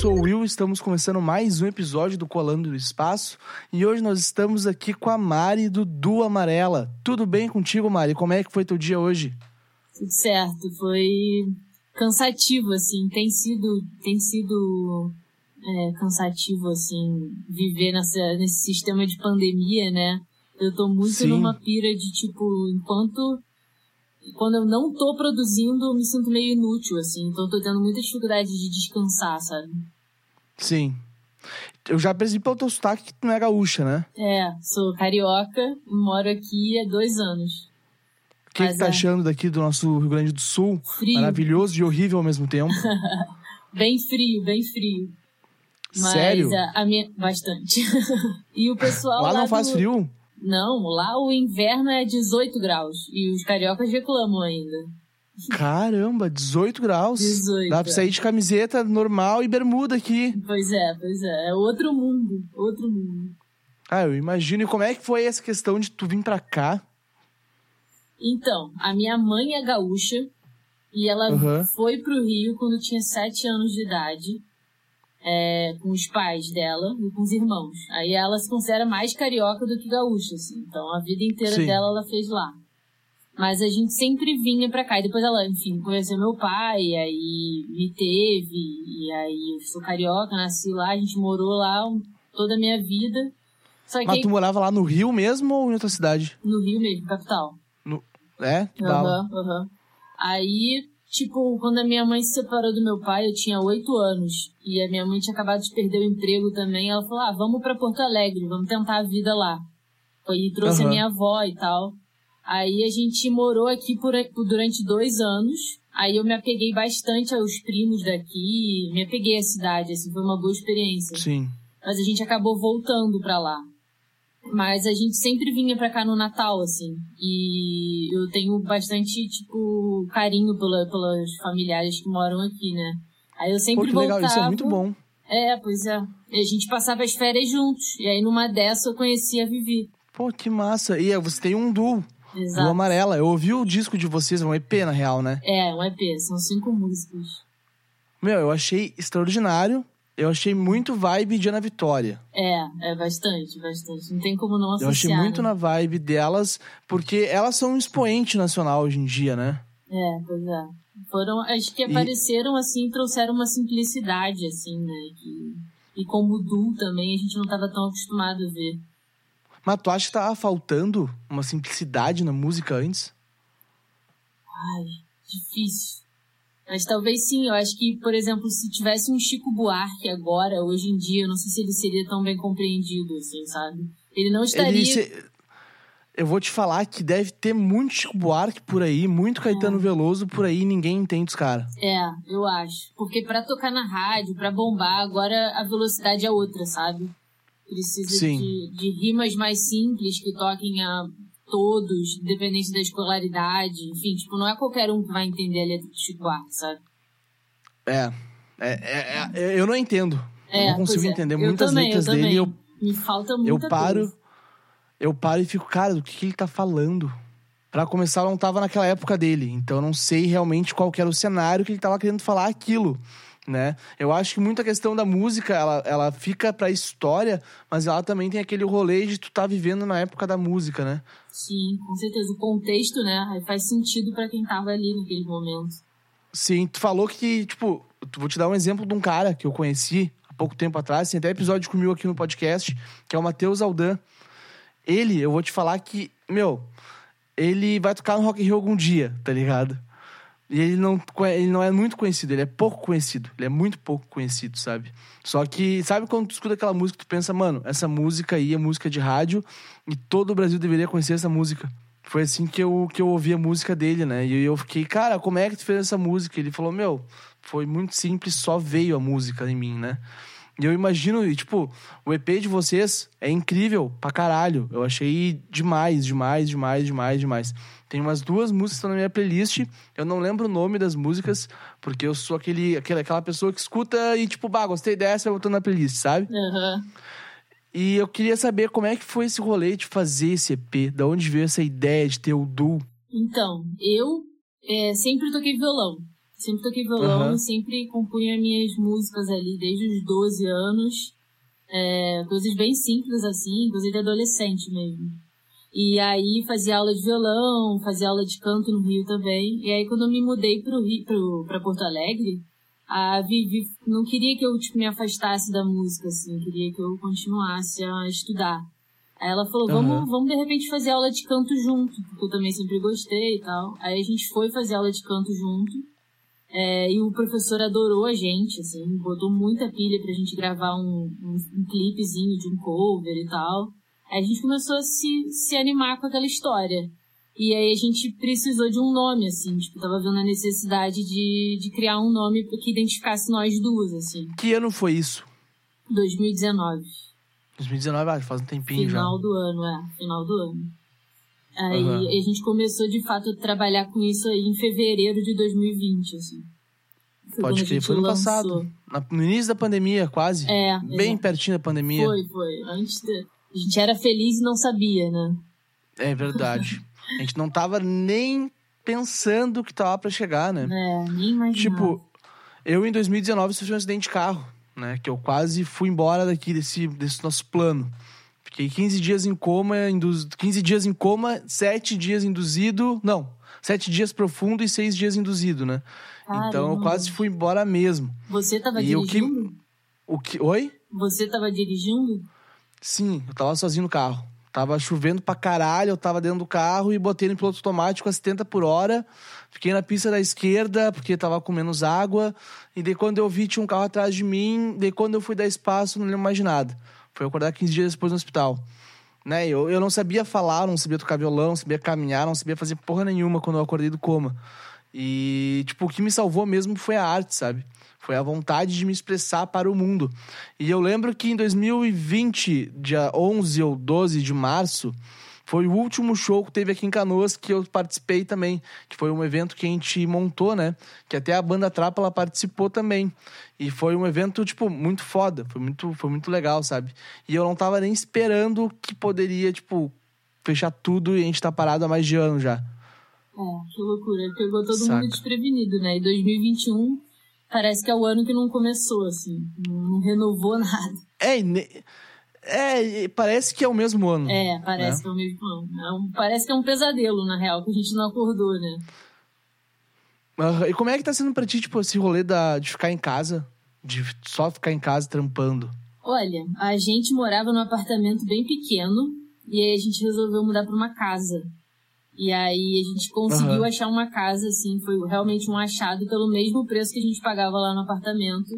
Sou o Will, estamos começando mais um episódio do Colando do Espaço e hoje nós estamos aqui com a Mari do Du Amarela. Tudo bem contigo, Mari? Como é que foi teu dia hoje? Tudo certo, foi cansativo, assim, tem sido, tem sido é, cansativo, assim, viver nessa, nesse sistema de pandemia, né? Eu tô muito Sim. numa pira de, tipo, enquanto quando eu não tô produzindo, eu me sinto meio inútil, assim. Então eu tô tendo muita dificuldade de descansar, sabe? Sim. Eu já percebi pelo teu sotaque que tu não é gaúcha, né? É, sou carioca, moro aqui há dois anos. O que, que tá é... achando daqui do nosso Rio Grande do Sul? Frio. Maravilhoso e horrível ao mesmo tempo. bem frio, bem frio. Mas Sério? A, a minha... Bastante. e o pessoal lá, lá não faz do... frio? Não, lá o inverno é 18 graus. E os cariocas reclamam ainda. Caramba, 18 graus. 18. Dá pra sair de camiseta normal e bermuda aqui. Pois é, pois é. É outro mundo. Outro mundo. Ah, eu imagino. E como é que foi essa questão de tu vir pra cá? Então, a minha mãe é gaúcha. E ela uhum. foi pro Rio quando tinha 7 anos de idade é, com os pais dela e com os irmãos. Aí ela se considera mais carioca do que gaúcha, assim. Então a vida inteira Sim. dela ela fez lá. Mas a gente sempre vinha pra cá. E depois ela, enfim, conheceu meu pai, e aí me teve, e aí eu sou carioca, nasci lá, a gente morou lá toda a minha vida. Só Mas tu morava lá no Rio mesmo ou em outra cidade? No Rio mesmo, capital. No... É? Aham, uhum, aham. Uhum. Aí Tipo, quando a minha mãe se separou do meu pai, eu tinha oito anos. E a minha mãe tinha acabado de perder o emprego também. Ela falou, ah, vamos para Porto Alegre, vamos tentar a vida lá. E trouxe uhum. a minha avó e tal. Aí a gente morou aqui por, durante dois anos. Aí eu me apeguei bastante aos primos daqui. Me apeguei à cidade, assim, foi uma boa experiência. Sim. Mas a gente acabou voltando para lá. Mas a gente sempre vinha pra cá no Natal, assim. E eu tenho bastante, tipo, carinho pela, pelas familiares que moram aqui, né? Aí eu sempre Pô, que voltava. legal, isso é muito bom. É, pois é. E a gente passava as férias juntos. E aí numa dessa eu conheci a Vivi. Pô, que massa. E você tem um duo. Exato. Amarela. Eu ouvi o disco de vocês, um EP na real, né? É, um EP. São cinco músicas. Meu, eu achei extraordinário eu achei muito vibe de Ana Vitória. É, é bastante, bastante. Não tem como não associar. Eu achei muito né? na vibe delas, porque elas são um expoente nacional hoje em dia, né? É, pois é. Foram, acho que apareceram e... assim, trouxeram uma simplicidade, assim, né? Que, e como Du também, a gente não estava tão acostumado a ver. Mas tu acha que tava faltando uma simplicidade na música antes? Ai, difícil. Mas talvez sim, eu acho que, por exemplo, se tivesse um Chico Buarque agora, hoje em dia, eu não sei se ele seria tão bem compreendido, assim, sabe? Ele não estaria. Se... Eu vou te falar que deve ter muito Chico Buarque por aí, muito Caetano é. Veloso por aí, ninguém entende os caras. É, eu acho. Porque para tocar na rádio, para bombar, agora a velocidade é outra, sabe? Precisa de, de rimas mais simples que toquem a todos, independente da escolaridade, enfim, tipo, não é qualquer um que vai entender a letra de Chico Buarque, sabe? É, é, é, é eu não entendo. É, eu não consigo é. entender muitas também, letras eu dele. Eu, Me falta muita eu paro, coisa. Eu paro e fico, cara, do que, que ele tá falando? Para começar, eu não tava naquela época dele, então eu não sei realmente qual era o cenário que ele tava querendo falar aquilo né? Eu acho que muita questão da música, ela, ela fica pra história, mas ela também tem aquele rolê de tu tá vivendo na época da música, né? Sim, com certeza. O contexto, né? Faz sentido para quem tava ali naquele momento. Sim, tu falou que, tipo, vou te dar um exemplo de um cara que eu conheci há pouco tempo atrás, tem até episódio comigo aqui no podcast, que é o Matheus Aldan. Ele, eu vou te falar que, meu, ele vai tocar no Rock in Rio algum dia, tá ligado? E ele não, ele não é muito conhecido, ele é pouco conhecido. Ele é muito pouco conhecido, sabe? Só que, sabe quando tu escuta aquela música, tu pensa, mano, essa música aí é música de rádio e todo o Brasil deveria conhecer essa música. Foi assim que eu, que eu ouvi a música dele, né? E eu fiquei, cara, como é que tu fez essa música? Ele falou, meu, foi muito simples, só veio a música em mim, né? E eu imagino, e, tipo, o EP de vocês é incrível pra caralho. Eu achei demais, demais, demais, demais, demais. Tem umas duas músicas que estão na minha playlist. Eu não lembro o nome das músicas, porque eu sou aquele, aquele, aquela pessoa que escuta e, tipo, bah, gostei dessa, eu botou na playlist, sabe? Uhum. E eu queria saber como é que foi esse rolê de fazer esse EP, da onde veio essa ideia de ter o duo. Então, eu é, sempre toquei violão. Sempre toquei violão, uhum. sempre compunha minhas músicas ali desde os 12 anos. É, coisas bem simples assim, inclusive adolescente mesmo. E aí fazia aula de violão, fazia aula de canto no Rio também. E aí quando eu me mudei pro Rio, pro, pra Porto Alegre, a Vivi não queria que eu tipo, me afastasse da música, assim, queria que eu continuasse a estudar. Aí ela falou, vamos, uhum. vamos de repente fazer aula de canto junto, porque eu também sempre gostei e tal. Aí a gente foi fazer aula de canto junto. É, e o professor adorou a gente, assim, botou muita pilha pra gente gravar um, um, um clipezinho de um cover e tal. Aí a gente começou a se, se animar com aquela história. E aí a gente precisou de um nome, assim, tipo, tava vendo a necessidade de, de criar um nome que identificasse nós duas, assim. Que ano foi isso? 2019. 2019, ah, faz um tempinho final já. Final do ano, é, final do ano. Aí uhum. a gente começou de fato a trabalhar com isso aí em fevereiro de 2020, assim. Foi Pode crer, foi no passado. No início da pandemia, quase. É. Bem exato. pertinho da pandemia. Foi, foi. Antes de... A gente era feliz e não sabia, né? É verdade. a gente não tava nem pensando que tava para chegar, né? É, nem imaginava. Tipo, eu em 2019 sofri um acidente de carro, né? Que eu quase fui embora daqui desse, desse nosso plano. Fiquei 15 dias em coma, induz... 15 dias em coma, 7 dias induzido. Não, 7 dias profundo e 6 dias induzido, né? Caramba. Então eu quase fui embora mesmo. Você tava e dirigindo? O que... o que. Oi? Você tava dirigindo? Sim, eu tava sozinho no carro. Tava chovendo pra caralho, eu tava dentro do carro e botei no piloto automático a 70 por hora. Fiquei na pista da esquerda, porque tava com menos água. E daí quando eu vi, tinha um carro atrás de mim. Daí quando eu fui dar espaço, não lembro mais de nada. Foi acordar 15 dias depois no hospital. Né? Eu, eu não sabia falar, não sabia tocar violão, não sabia caminhar, não sabia fazer porra nenhuma quando eu acordei do coma. E, tipo, o que me salvou mesmo foi a arte, sabe? Foi a vontade de me expressar para o mundo. E eu lembro que em 2020, dia 11 ou 12 de março, foi o último show que teve aqui em Canoas que eu participei também, que foi um evento que a gente montou, né? Que até a banda Trapa ela participou também. E foi um evento tipo muito foda, foi muito foi muito legal, sabe? E eu não tava nem esperando que poderia, tipo, fechar tudo e a gente tá parado há mais de ano já. É, que loucura, pegou todo Saca. mundo desprevenido, né? E 2021 parece que é o ano que não começou assim, não renovou nada. É, é, parece que é o mesmo ano. É, parece né? que é o mesmo ano. É um, parece que é um pesadelo, na real, que a gente não acordou, né? Uh, e como é que tá sendo pra ti, tipo, esse rolê da, de ficar em casa? De só ficar em casa trampando? Olha, a gente morava num apartamento bem pequeno e aí a gente resolveu mudar pra uma casa. E aí a gente conseguiu uhum. achar uma casa, assim, foi realmente um achado pelo mesmo preço que a gente pagava lá no apartamento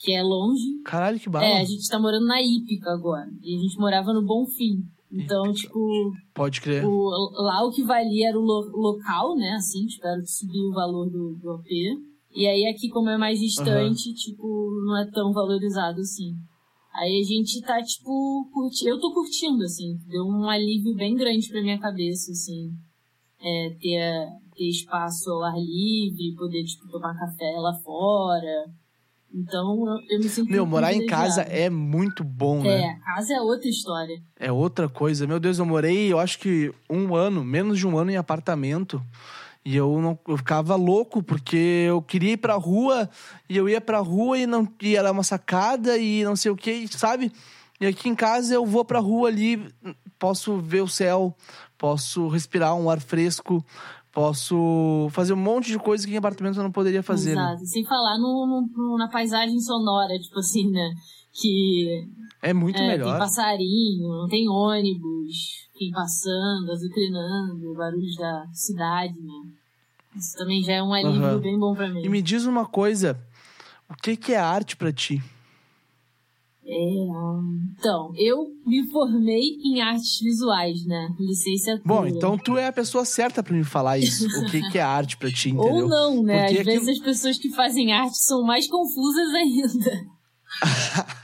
que é longe. Caralho, que bala. É, a gente tá morando na Ípica agora. E a gente morava no Bonfim. Então, Ípica. tipo. Pode crer. O, lá o que valia era o lo, local, né? Assim, espero que subir o valor do, do OP. E aí aqui, como é mais distante, uhum. tipo, não é tão valorizado assim. Aí a gente tá, tipo, curtindo. Eu tô curtindo, assim. Deu um alívio bem grande pra minha cabeça, assim. É, ter, ter espaço ao ar livre, poder, tipo, tomar café lá fora então eu me sinto. Meu, morar em casa é muito bom, né? É, casa é outra história. É outra coisa. Meu Deus, eu morei, eu acho que um ano, menos de um ano em apartamento. E eu não eu ficava louco, porque eu queria ir pra rua, e eu ia pra rua e não e era uma sacada e não sei o que, sabe? E aqui em casa eu vou pra rua ali, posso ver o céu, posso respirar um ar fresco, Posso fazer um monte de coisa que em apartamento eu não poderia fazer. Né? Exato. Né? Sem falar no, no, na paisagem sonora, tipo assim, né? Que. É muito é, melhor. Tem passarinho, não tem ônibus, quem passando, azucrinando, barulhos da cidade, né? Isso também já é um alívio uhum. bem bom para mim. E me diz uma coisa: o que, que é arte para ti? É, então, eu me formei em artes visuais, né? Licenciatura. Bom, então tu é a pessoa certa para me falar isso. o que, que é arte para ti, entendeu? Ou não, né? Porque Às vezes as pessoas que fazem arte são mais confusas ainda.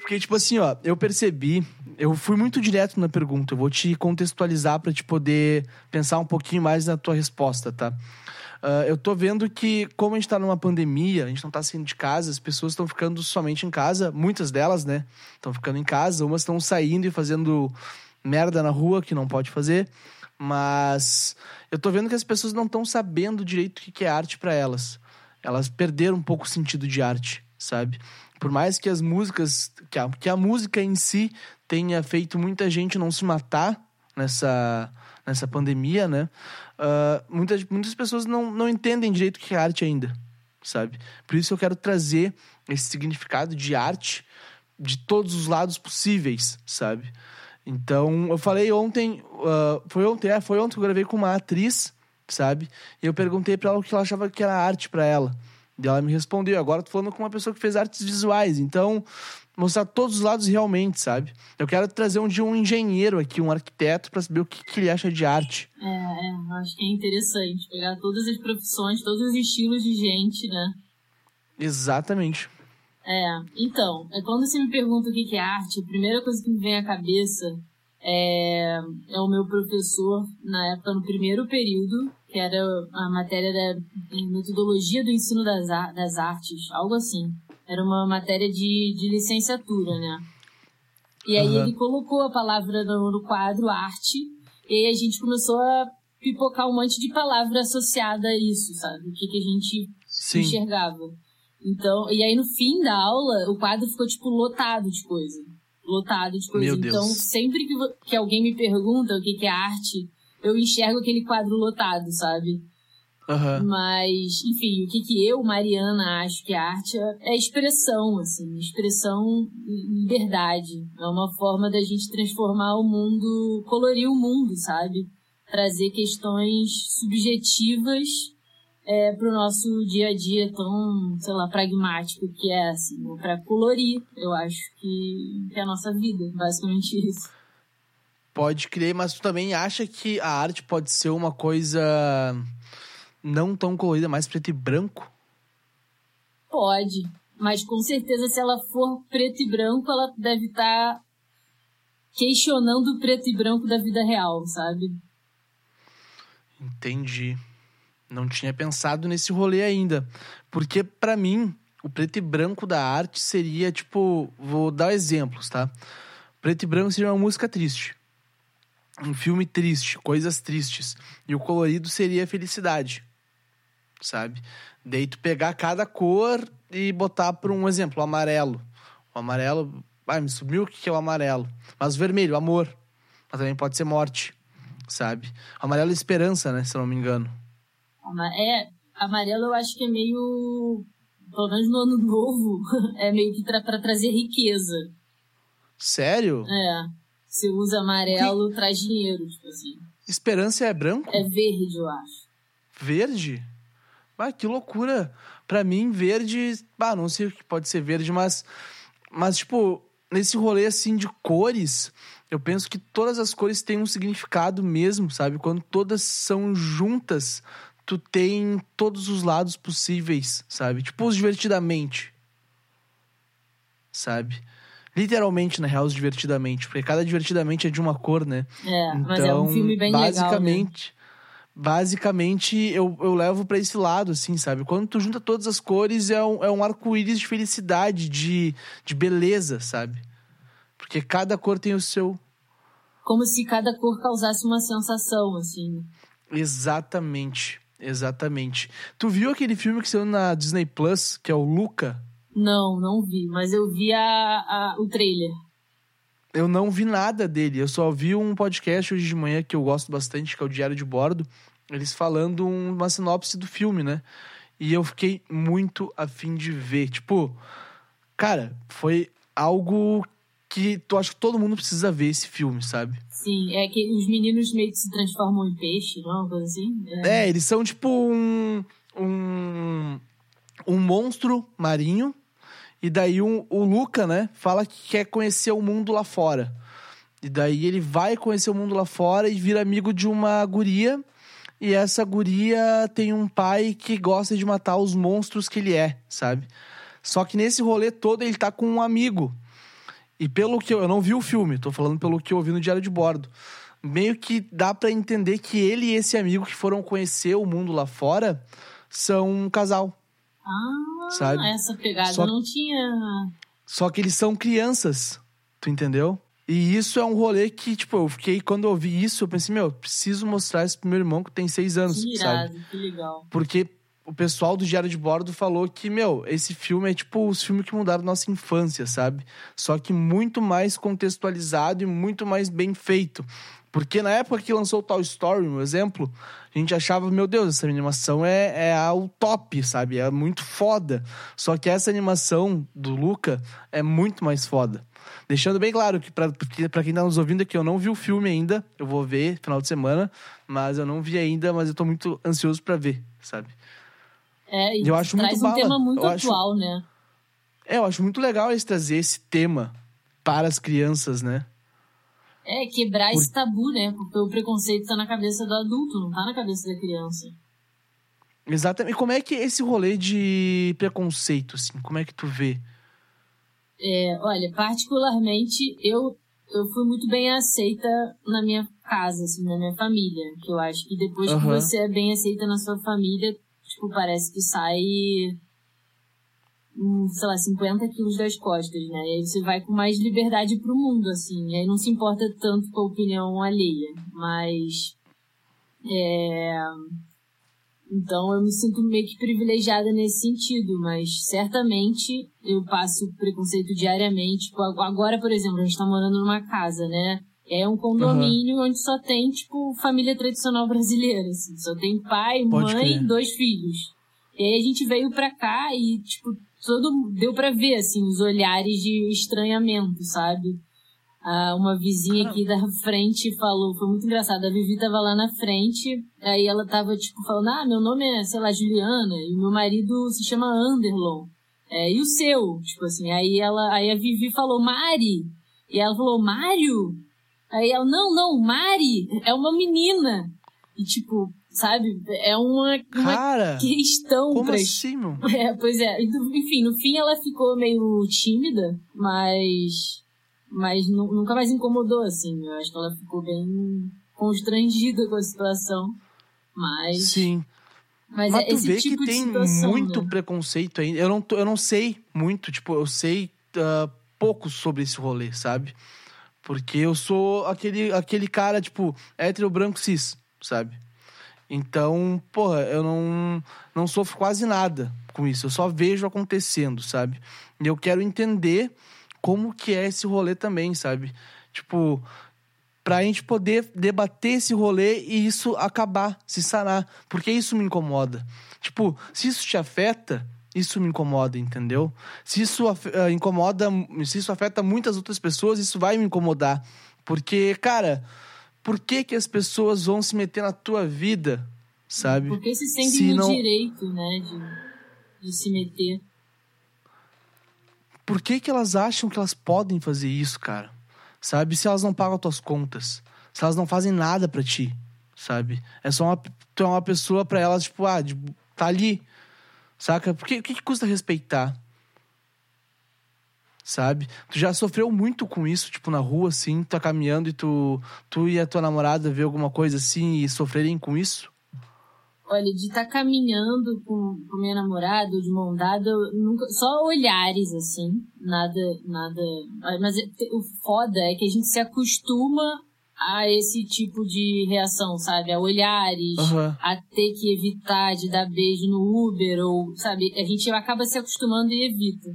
Porque, tipo assim, ó, eu percebi, eu fui muito direto na pergunta, eu vou te contextualizar para te poder pensar um pouquinho mais na tua resposta, tá? Uh, eu tô vendo que, como a gente tá numa pandemia, a gente não tá saindo de casa, as pessoas estão ficando somente em casa, muitas delas, né? Estão ficando em casa, umas estão saindo e fazendo merda na rua que não pode fazer, mas eu tô vendo que as pessoas não estão sabendo direito o que é arte para elas. Elas perderam um pouco o sentido de arte, sabe? Por mais que as músicas, que a, que a música em si tenha feito muita gente não se matar nessa, nessa pandemia, né? Uh, muitas, muitas pessoas não, não entendem direito o que é arte ainda, sabe? Por isso eu quero trazer esse significado de arte de todos os lados possíveis, sabe? Então, eu falei ontem, uh, foi ontem, é, foi ontem que eu gravei com uma atriz, sabe? E eu perguntei para ela o que ela achava que era arte para ela. E ela me respondeu. Agora tô falando com uma pessoa que fez artes visuais. Então, mostrar todos os lados realmente, sabe? Eu quero trazer um dia um engenheiro aqui, um arquiteto, para saber o que, que, ele acha de arte. É, é, acho que é interessante pegar todas as profissões, todos os estilos de gente, né? Exatamente. É, então, é quando você me pergunta o que é arte, a primeira coisa que me vem à cabeça é, é o meu professor, na época, no primeiro período, que era a matéria da metodologia do ensino das, das artes, algo assim. Era uma matéria de, de licenciatura, né? E aí uhum. ele colocou a palavra no, no, quadro arte, e aí a gente começou a pipocar um monte de palavra associada a isso, sabe? O que, que a gente Sim. enxergava. Então, e aí no fim da aula, o quadro ficou, tipo, lotado de coisa. Lotado de coisa. Meu então, Deus. sempre que, que alguém me pergunta o que, que é arte, eu enxergo aquele quadro lotado, sabe? Uhum. Mas, enfim, o que, que eu, Mariana, acho que a arte é expressão, assim, expressão e liberdade. É uma forma da gente transformar o mundo, colorir o mundo, sabe? Trazer questões subjetivas é, pro nosso dia a dia tão, sei lá, pragmático que é, assim, para colorir, eu acho que, que é a nossa vida, basicamente isso. Pode crer, mas tu também acha que a arte pode ser uma coisa não tão colorida, mais preto e branco? Pode, mas com certeza se ela for preto e branco, ela deve estar tá questionando o preto e branco da vida real, sabe? Entendi. Não tinha pensado nesse rolê ainda. Porque, para mim, o preto e branco da arte seria, tipo, vou dar exemplos, tá? Preto e branco seria uma música triste. Um filme triste, coisas tristes. E o colorido seria felicidade sabe? Daí tu pegar cada cor e botar por um exemplo, o amarelo. O amarelo, ai, me sumiu o que é o amarelo. Mas o vermelho, amor. Mas também pode ser morte, sabe? O amarelo é esperança, né? Se eu não me engano. É, amarelo eu acho que é meio. Pelo menos no ano novo, é meio que tra pra trazer riqueza. Sério? É. Você usa amarelo, que... traz dinheiro, tipo assim. Esperança é branco? É verde, eu acho. Verde? Ah, que loucura. Pra mim, verde. Ah, não sei o que pode ser verde, mas. Mas, tipo, nesse rolê assim de cores, eu penso que todas as cores têm um significado mesmo, sabe? Quando todas são juntas, tu tem todos os lados possíveis, sabe? Tipo, os divertidamente. Sabe? Literalmente, na real, os divertidamente. Porque cada divertidamente é de uma cor, né? É, então, mas é um então, filme bem basicamente, legal. Né? Basicamente eu, eu levo para esse lado, assim, sabe? Quando tu junta todas as cores, é um, é um arco-íris de felicidade, de, de beleza, sabe? Porque cada cor tem o seu. Como se cada cor causasse uma sensação, assim. Exatamente, exatamente. Tu viu aquele filme que saiu na Disney Plus, que é o Luca? Não, não vi, mas eu vi a, a, o trailer. Eu não vi nada dele, eu só vi um podcast hoje de manhã que eu gosto bastante, que é o Diário de Bordo, eles falando uma sinopse do filme, né? E eu fiquei muito afim de ver. Tipo, cara, foi algo que tu acha que todo mundo precisa ver esse filme, sabe? Sim, é que os meninos meio que se transformam em peixe, não? Coisa assim? É. é, eles são tipo um. um. um monstro marinho E daí um, o Luca, né, fala que quer conhecer o mundo lá fora. E daí ele vai conhecer o mundo lá fora e vira amigo de uma guria. E essa guria tem um pai que gosta de matar os monstros que ele é, sabe? Só que nesse rolê todo ele tá com um amigo. E pelo que eu, eu não vi o filme, tô falando pelo que eu ouvi no diário de bordo. Meio que dá para entender que ele e esse amigo que foram conhecer o mundo lá fora são um casal. Ah, sabe? essa pegada só, não tinha. Só que eles são crianças, tu entendeu? E isso é um rolê que, tipo, eu fiquei, quando eu vi isso, eu pensei, meu, preciso mostrar isso pro meu irmão que tem seis anos, que irado, sabe? Que legal. Porque o pessoal do Diário de Bordo falou que, meu, esse filme é tipo os filmes que mudaram nossa infância, sabe? Só que muito mais contextualizado e muito mais bem feito. Porque na época que lançou o Toy Story, um exemplo, a gente achava, meu Deus, essa animação é, é o top, sabe? É muito foda. Só que essa animação do Luca é muito mais foda. Deixando bem claro que, pra, pra quem tá nos ouvindo aqui, eu não vi o filme ainda. Eu vou ver final de semana, mas eu não vi ainda, mas eu tô muito ansioso para ver, sabe? É, e eu acho traz muito um bala. tema muito eu atual, acho... né? É, eu acho muito legal eles trazer esse tema para as crianças, né? É, quebrar Por... esse tabu, né? Porque o preconceito tá na cabeça do adulto, não tá na cabeça da criança. Exatamente. E como é que é esse rolê de preconceito, assim? Como é que tu vê? É, olha, particularmente, eu, eu fui muito bem aceita na minha casa, assim, na minha família. Que eu acho que depois uhum. que você é bem aceita na sua família, tipo, parece que sai sei lá, 50 quilos das costas, né? E aí você vai com mais liberdade pro mundo, assim. E aí não se importa tanto com a opinião alheia. Mas. É. Então eu me sinto meio que privilegiada nesse sentido, mas certamente eu passo preconceito diariamente. Tipo, agora, por exemplo, a gente tá morando numa casa, né? É um condomínio uhum. onde só tem, tipo, família tradicional brasileira, assim. Só tem pai, Pode mãe e dois filhos. E aí a gente veio pra cá e, tipo, todo deu para ver assim os olhares de estranhamento, sabe? Ah, uma vizinha aqui da frente falou, foi muito engraçado, a Vivi tava lá na frente, aí ela tava tipo falando: "Ah, meu nome é, sei lá, Juliana e meu marido se chama Anderlon". É, e o seu? Tipo assim, aí ela, aí a Vivi falou: "Mari". E ela falou: "Mário?". Aí ela: "Não, não, Mari é uma menina". E tipo, sabe? É uma, uma Cara, questão como pra... assim, meu? É, pois é. Enfim, no fim ela ficou meio tímida, mas mas nunca mais incomodou assim. Eu acho que ela ficou bem constrangida com a situação. Mas Sim. Mas, mas é tu vê tipo que tem situação, muito né? preconceito ainda. Eu não, eu não sei muito, tipo, eu sei uh, pouco sobre esse rolê, sabe? Porque eu sou aquele, aquele cara, tipo, hétero branco cis, sabe? Então, porra, eu não, não sofro quase nada com isso. Eu só vejo acontecendo, sabe? E eu quero entender como que é esse rolê também, sabe? Tipo, pra gente poder debater esse rolê e isso acabar, se sanar. Porque isso me incomoda. Tipo, se isso te afeta, isso me incomoda, entendeu? Se isso uh, incomoda, se isso afeta muitas outras pessoas, isso vai me incomodar. Porque, cara, por que, que as pessoas vão se meter na tua vida, sabe? Porque se sentem se no não... direito, né, de, de se meter. Por que, que elas acham que elas podem fazer isso, cara? Sabe? Se elas não pagam as tuas contas, se elas não fazem nada para ti, sabe? É só uma, tu é uma pessoa para elas, tipo, ah, tá ali, saca? Por que, o que, que custa respeitar? Sabe? Tu já sofreu muito com isso, tipo, na rua, assim, tu tá caminhando e tu, tu e a tua namorada vê alguma coisa assim e sofrerem com isso? Olha, de estar tá caminhando com, com minha namorada, de mão dada, nunca, só olhares, assim, nada, nada. Mas é, o foda é que a gente se acostuma a esse tipo de reação, sabe? A olhares, uhum. a ter que evitar de dar beijo no Uber, ou, sabe? A gente acaba se acostumando e evita.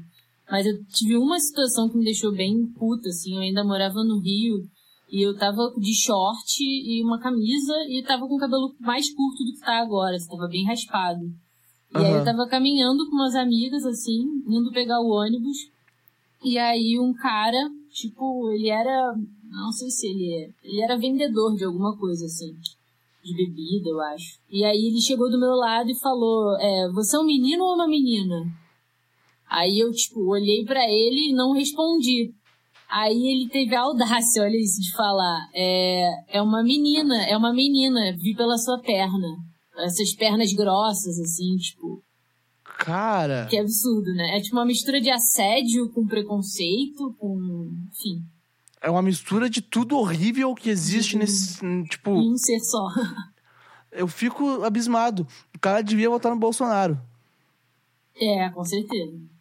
Mas eu tive uma situação que me deixou bem puta, assim. Eu ainda morava no Rio e eu tava de short e uma camisa e tava com o cabelo mais curto do que tá agora, assim, tava bem raspado. E uhum. aí eu tava caminhando com umas amigas, assim, indo pegar o ônibus. E aí um cara, tipo, ele era. Não sei se ele é. Ele era vendedor de alguma coisa, assim. De bebida, eu acho. E aí ele chegou do meu lado e falou: é, Você é um menino ou uma menina? Aí eu, tipo, olhei para ele e não respondi. Aí ele teve a audácia, olha isso, de falar: é, é uma menina, é uma menina, vi pela sua perna. Essas pernas grossas, assim, tipo. Cara. Que absurdo, né? É tipo uma mistura de assédio com preconceito, com. Enfim. É uma mistura de tudo horrível que existe nesse. Tipo. Em um ser só. eu fico abismado. O cara devia votar no Bolsonaro. É, com certeza.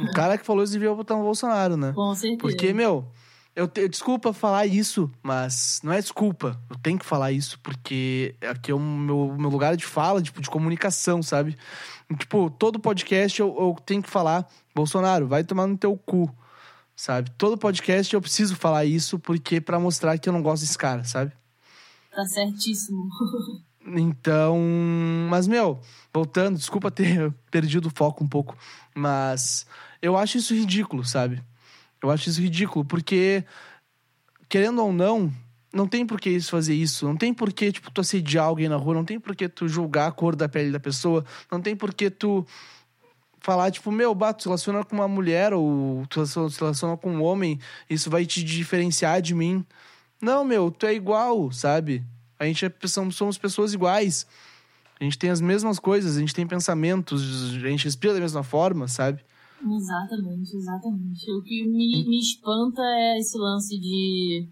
O cara que falou isso devia votar no Bolsonaro, né? Com certeza. Porque, meu, eu, te, desculpa falar isso, mas não é desculpa. Eu tenho que falar isso porque aqui é o meu, meu lugar de fala, tipo, de comunicação, sabe? Tipo, todo podcast eu, eu tenho que falar, Bolsonaro, vai tomar no teu cu, sabe? Todo podcast eu preciso falar isso porque para mostrar que eu não gosto desse cara, sabe? Tá certíssimo. Então, mas meu, voltando, desculpa ter perdido o foco um pouco, mas eu acho isso ridículo, sabe? Eu acho isso ridículo, porque, querendo ou não, não tem por que isso fazer isso. Não tem por que, tipo, tu assediar alguém na rua. Não tem por que tu julgar a cor da pele da pessoa. Não tem por que tu falar, tipo, meu, bato, se relaciona com uma mulher ou tu se relaciona com um homem, isso vai te diferenciar de mim. Não, meu, tu é igual, sabe? A gente é, somos pessoas iguais. A gente tem as mesmas coisas, a gente tem pensamentos, a gente respira da mesma forma, sabe? Exatamente, exatamente. O que me, me espanta é esse lance de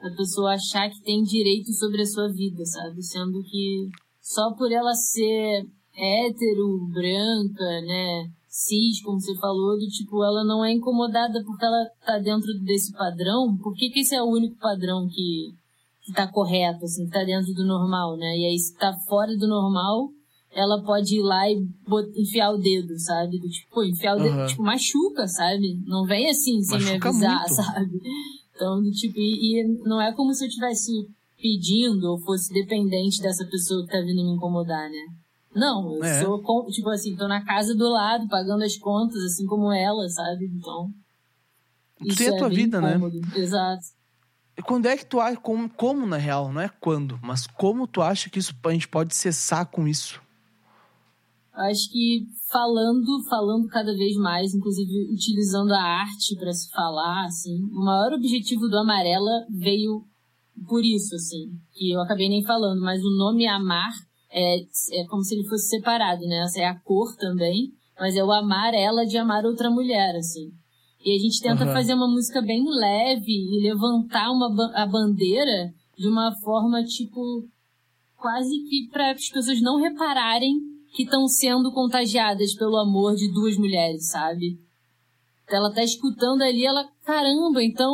a pessoa achar que tem direito sobre a sua vida, sabe? Sendo que só por ela ser hétero, branca, né? Cis, como você falou, do tipo, ela não é incomodada porque ela tá dentro desse padrão. Por que, que esse é o único padrão que, que tá correto, assim, que tá dentro do normal, né? E aí, se tá fora do normal, ela pode ir lá e enfiar o dedo, sabe? Tipo, enfiar o dedo, uhum. tipo, machuca, sabe? Não vem assim sem machuca me avisar, muito. sabe? Então, tipo, e, e, não é como se eu tivesse pedindo ou fosse dependente dessa pessoa que tá vindo me incomodar, né? Não, eu é. sou, tipo assim, tô na casa do lado, pagando as contas, assim como ela, sabe? Então. Isso tem a é tua vida, né? cômodo. né? Exato. E quando é que tu acha, como, como na real, não é quando, mas como tu acha que isso, a gente pode cessar com isso? Acho que falando, falando cada vez mais, inclusive utilizando a arte para se falar, assim, o maior objetivo do Amarela veio por isso, assim, que eu acabei nem falando, mas o nome Amar é, é como se ele fosse separado, né? Essa é a cor também, mas é o amar ela de amar outra mulher, assim. E a gente tenta uhum. fazer uma música bem leve e levantar uma, a bandeira de uma forma, tipo, quase que para as pessoas não repararem que estão sendo contagiadas pelo amor de duas mulheres, sabe? Ela tá escutando ali, ela, caramba, então,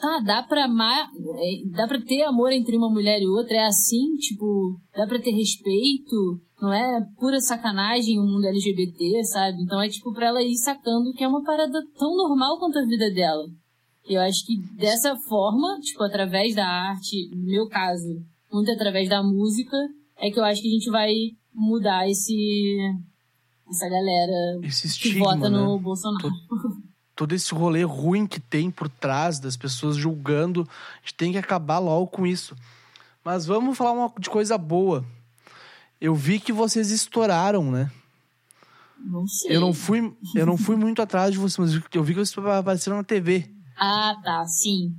tá, dá pra amar, é, dá pra ter amor entre uma mulher e outra, é assim, tipo, dá pra ter respeito, não é pura sacanagem o mundo LGBT, sabe? Então é tipo pra ela ir sacando que é uma parada tão normal quanto a vida dela. E eu acho que dessa forma, tipo, através da arte, no meu caso, muito através da música, é que eu acho que a gente vai mudar esse essa galera esse estigma, que vota no né? Bolsonaro. Todo, todo, esse rolê ruim que tem por trás das pessoas julgando, a gente tem que acabar logo com isso. Mas vamos falar uma, de coisa boa. Eu vi que vocês estouraram, né? Não sei. Eu não fui, eu não fui muito atrás de vocês, mas eu vi que vocês apareceram na TV. Ah, tá, sim.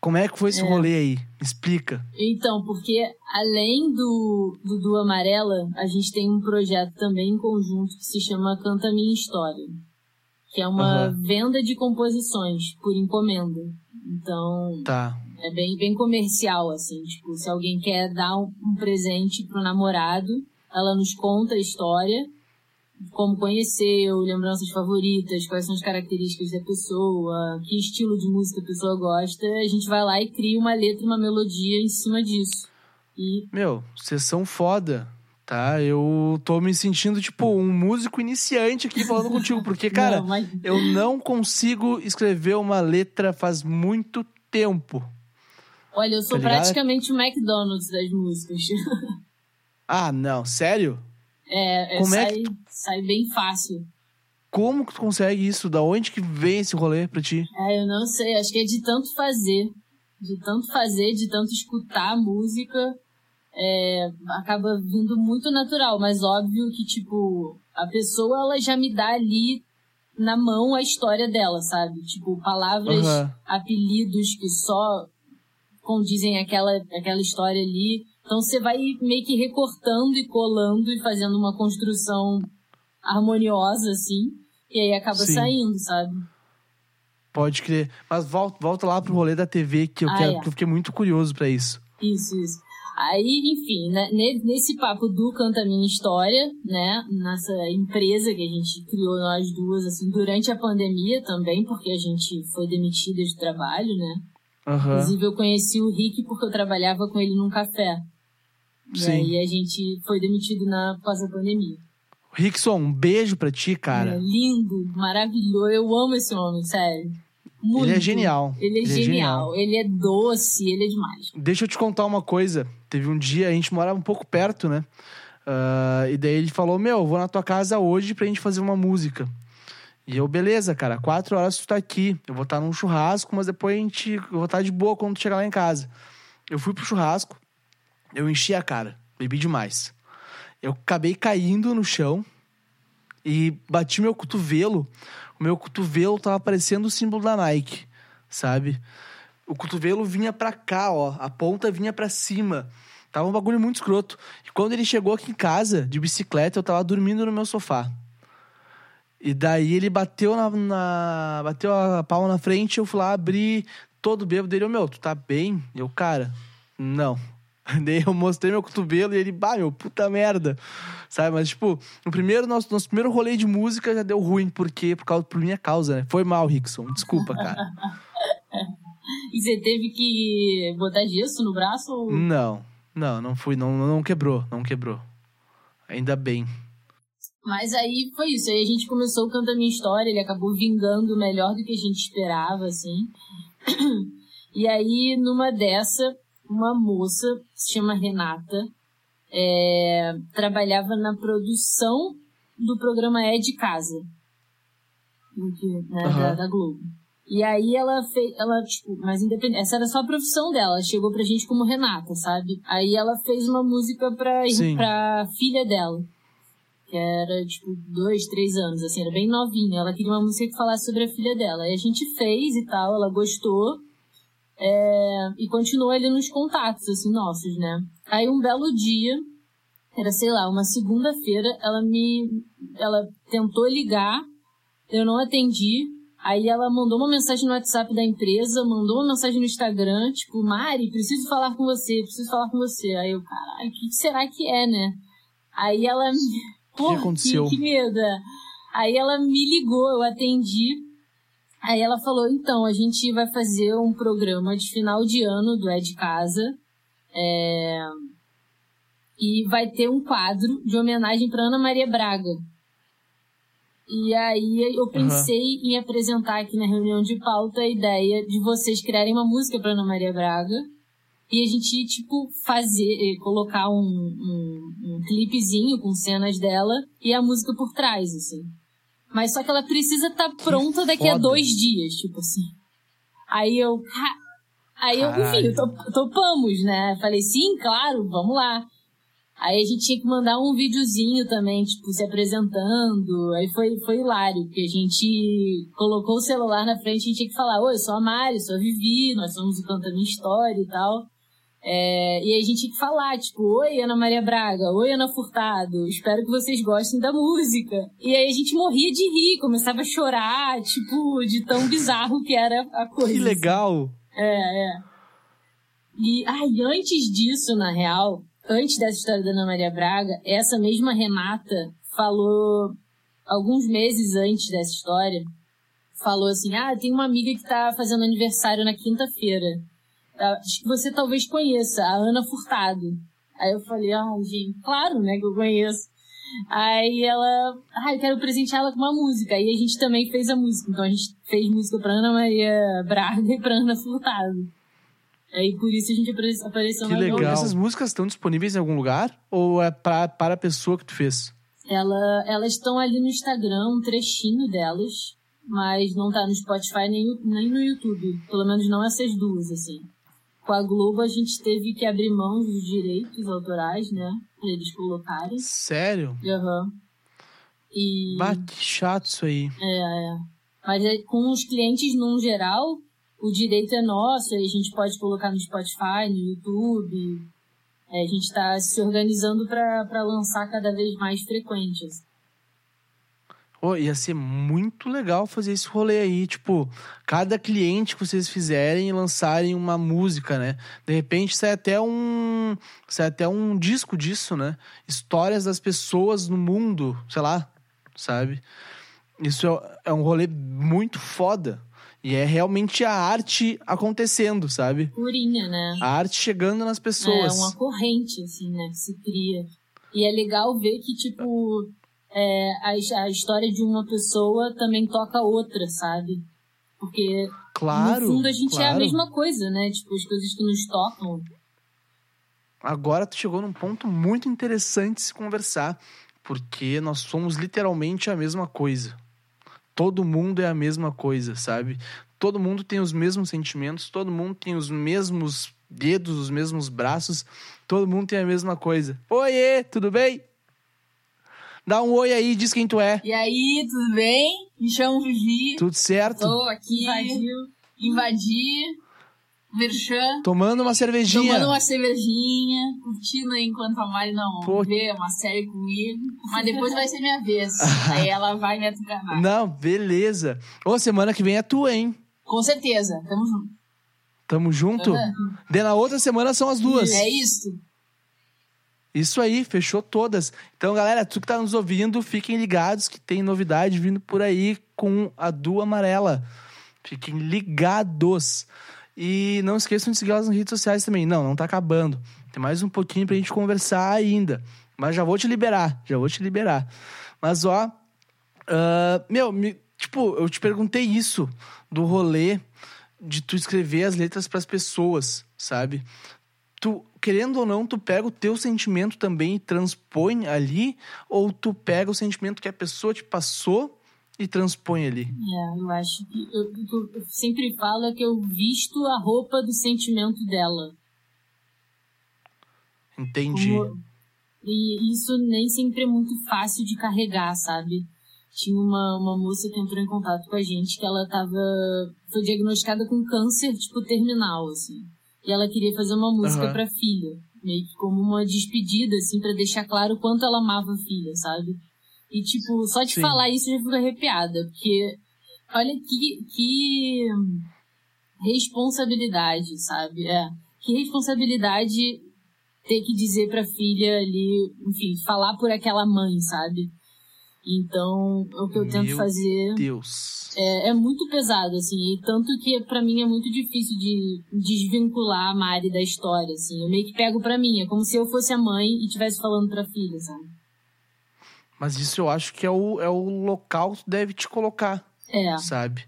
Como é que foi esse é. rolê aí? Explica. Então, porque além do, do do Amarela, a gente tem um projeto também em conjunto que se chama Canta Minha História. Que é uma uhum. venda de composições por encomenda. Então, tá. é bem, bem comercial, assim. Tipo, se alguém quer dar um, um presente pro namorado, ela nos conta a história como conheceu, lembranças favoritas, quais são as características da pessoa, que estilo de música a pessoa gosta, a gente vai lá e cria uma letra, uma melodia em cima disso. E... Meu, vocês são foda, tá? Eu tô me sentindo, tipo, um músico iniciante aqui falando contigo, porque, cara, não, mas... eu não consigo escrever uma letra faz muito tempo. Olha, eu sou tá praticamente o McDonald's das músicas. ah, não, sério? É, é Como sai, é que... sai bem fácil. Como que tu consegue isso? Da onde que vem esse rolê pra ti? É, eu não sei. Acho que é de tanto fazer. De tanto fazer, de tanto escutar a música. É, acaba vindo muito natural. Mas óbvio que, tipo, a pessoa, ela já me dá ali na mão a história dela, sabe? Tipo, palavras, uhum. apelidos que só condizem aquela, aquela história ali. Então você vai meio que recortando e colando e fazendo uma construção harmoniosa, assim. E aí acaba Sim. saindo, sabe? Pode crer. Mas volta, volta lá pro rolê da TV que eu ah, quero, é. que eu fiquei muito curioso para isso. Isso, isso. Aí, enfim, né, nesse papo do Canta Minha História, né, nessa empresa que a gente criou nós duas, assim, durante a pandemia também, porque a gente foi demitida de trabalho, né? Uhum. Inclusive, eu conheci o Rick porque eu trabalhava com ele num café. Sim. E aí a gente foi demitido na pós-pandemia. Rickson, um beijo pra ti, cara. É lindo, maravilhoso. Eu amo esse homem, sério. Muito. Ele é genial. Ele é, ele genial. é genial. Ele é doce, ele é demais. Deixa eu te contar uma coisa. Teve um dia, a gente morava um pouco perto, né? Uh, e daí ele falou: Meu, vou na tua casa hoje pra gente fazer uma música. E eu, beleza, cara, quatro horas tu tá aqui. Eu vou estar num churrasco, mas depois a gente. Eu vou estar de boa quando tu chegar lá em casa. Eu fui pro churrasco, eu enchi a cara, bebi demais. Eu acabei caindo no chão e bati meu cotovelo. O meu cotovelo tava parecendo o símbolo da Nike, sabe? O cotovelo vinha pra cá, ó. A ponta vinha pra cima. Tava um bagulho muito escroto. E quando ele chegou aqui em casa, de bicicleta, eu tava dormindo no meu sofá. E daí ele bateu na, na, bateu a palma na frente, eu fui lá abrir todo bêbado dele, meu, tu tá bem? Eu, cara, não. Daí eu mostrei meu cotovelo e ele, bah, meu, puta merda. Sabe? Mas, tipo, no primeiro, nosso, nosso primeiro rolê de música já deu ruim, porque por, causa, por minha causa, né? Foi mal, Rickson. Desculpa, cara. e você teve que botar gesso no braço? Ou... Não, não, não fui, não, não quebrou, não quebrou. Ainda bem. Mas aí foi isso. Aí a gente começou o Canta Minha História, ele acabou vingando melhor do que a gente esperava, assim. E aí, numa dessa, uma moça, se chama Renata, é, trabalhava na produção do programa É de Casa, né, uhum. da, da, Globo. E aí ela fez, ela, tipo, mas independente, essa era só a profissão dela, ela chegou pra gente como Renata, sabe? Aí ela fez uma música pra, pra filha dela que era, tipo, dois, três anos, assim, era bem novinha. Ela queria uma música que falasse sobre a filha dela. E a gente fez e tal, ela gostou. É, e continuou ali nos contatos, assim, nossos, né? Aí um belo dia, era, sei lá, uma segunda-feira, ela me. Ela tentou ligar, eu não atendi. Aí ela mandou uma mensagem no WhatsApp da empresa, mandou uma mensagem no Instagram, tipo, Mari, preciso falar com você, preciso falar com você. Aí eu, caralho, o que será que é, né? Aí ela o que aconteceu? Que, que medo. Aí ela me ligou, eu atendi. Aí ela falou, então, a gente vai fazer um programa de final de ano do É de Casa. É... E vai ter um quadro de homenagem para Ana Maria Braga. E aí eu pensei uhum. em apresentar aqui na reunião de pauta a ideia de vocês criarem uma música para Ana Maria Braga e a gente, tipo, fazer, eh, colocar um, um, um clipezinho com cenas dela e a música por trás, assim. Mas só que ela precisa estar tá pronta daqui a dois dias, tipo assim. Aí eu. Aí eu, enfim, topamos, né? Falei, sim, claro, vamos lá. Aí a gente tinha que mandar um videozinho também, tipo, se apresentando. Aí foi, foi hilário, porque a gente colocou o celular na frente e a gente tinha que falar, oi, sou a Mari, sou a Vivi, nós somos o Canta Minha História e tal. É, e aí a gente tinha que falar, tipo, oi Ana Maria Braga, oi Ana Furtado, espero que vocês gostem da música. E aí a gente morria de rir, começava a chorar, tipo, de tão bizarro que era a coisa. Que legal! É, é. E, ai, antes disso, na real, antes dessa história da Ana Maria Braga, essa mesma Renata falou, alguns meses antes dessa história, falou assim, ah, tem uma amiga que tá fazendo aniversário na quinta-feira acho que você talvez conheça, a Ana Furtado. Aí eu falei, ah, gente, claro, né, que eu conheço. Aí ela, ah, eu quero presentear ela com uma música. Aí a gente também fez a música. Então a gente fez música pra Ana Maria Braga e pra Ana Furtado. Aí por isso a gente apareceu que na legal. Essas músicas estão disponíveis em algum lugar? Ou é pra, para a pessoa que tu fez? Ela, elas estão ali no Instagram, um trechinho delas. Mas não tá no Spotify nem, nem no YouTube. Pelo menos não essas duas, assim com a Globo a gente teve que abrir mão dos direitos autorais, né? Pra eles colocarem. Sério? Aham. Uhum. E... Bah, que chato isso aí. É, é. Mas com os clientes num geral, o direito é nosso, a gente pode colocar no Spotify, no YouTube. É, a gente está se organizando para lançar cada vez mais frequentes. Oh, ia ser muito legal fazer esse rolê aí, tipo, cada cliente que vocês fizerem e lançarem uma música, né? De repente sai até um, sai até um disco disso, né? Histórias das pessoas no mundo, sei lá, sabe? Isso é, é um rolê muito foda. E é realmente a arte acontecendo, sabe? Purinha, né? A arte chegando nas pessoas. É uma corrente, assim, né? Que se cria. E é legal ver que, tipo, é, a, a história de uma pessoa também toca outra, sabe? Porque, claro, no fundo, a gente claro. é a mesma coisa, né? Tipo, as coisas que nos tocam. Agora tu chegou num ponto muito interessante de se conversar. Porque nós somos literalmente a mesma coisa todo mundo é a mesma coisa, sabe? Todo mundo tem os mesmos sentimentos, todo mundo tem os mesmos dedos, os mesmos braços, todo mundo tem a mesma coisa. Oiê, tudo bem? Dá um oi aí, diz quem tu é. E aí, tudo bem? Me chamo Vivi. Tudo certo? Tô aqui. Invadiu. Invadi. Merchan. Tomando uma cervejinha. Tomando uma cervejinha, curtindo aí enquanto a Mari não Pô. vê uma série comigo. Mas depois vai ser minha vez. aí ela vai me atucar. Não, beleza. Ô, semana que vem é tua, hein? Com certeza. Tamo junto. Tamo junto? Uhum. De na outra semana são as duas. É isso. Isso aí, fechou todas. Então, galera, tu que tá nos ouvindo, fiquem ligados que tem novidade vindo por aí com a Du Amarela. Fiquem ligados. E não esqueçam de seguir elas nas redes sociais também. Não, não tá acabando. Tem mais um pouquinho pra gente conversar ainda. Mas já vou te liberar, já vou te liberar. Mas, ó, uh, meu, me, tipo, eu te perguntei isso do rolê de tu escrever as letras para as pessoas, sabe? Tu, querendo ou não, tu pega o teu sentimento também e transpõe ali, ou tu pega o sentimento que a pessoa te passou e transpõe ali. É, eu acho que. Eu, eu, eu sempre falo é que eu visto a roupa do sentimento dela. Entendi. Como, e isso nem sempre é muito fácil de carregar, sabe? Tinha uma, uma moça que entrou em contato com a gente que ela tava. Foi diagnosticada com câncer, tipo, terminal, assim. E ela queria fazer uma música uhum. pra filha. Meio que como uma despedida, assim, para deixar claro o quanto ela amava a filha, sabe? E, tipo, só de Sim. falar isso eu já fico arrepiada, porque olha que, que responsabilidade, sabe? É, que responsabilidade ter que dizer pra filha ali, enfim, falar por aquela mãe, sabe? Então, o que eu tento Meu fazer. Deus. É, é muito pesado, assim. E tanto que para mim é muito difícil de desvincular a Mari da história, assim. Eu meio que pego pra mim. É como se eu fosse a mãe e estivesse falando pra filha, sabe? Mas isso eu acho que é o, é o local que tu deve te colocar. É. Sabe?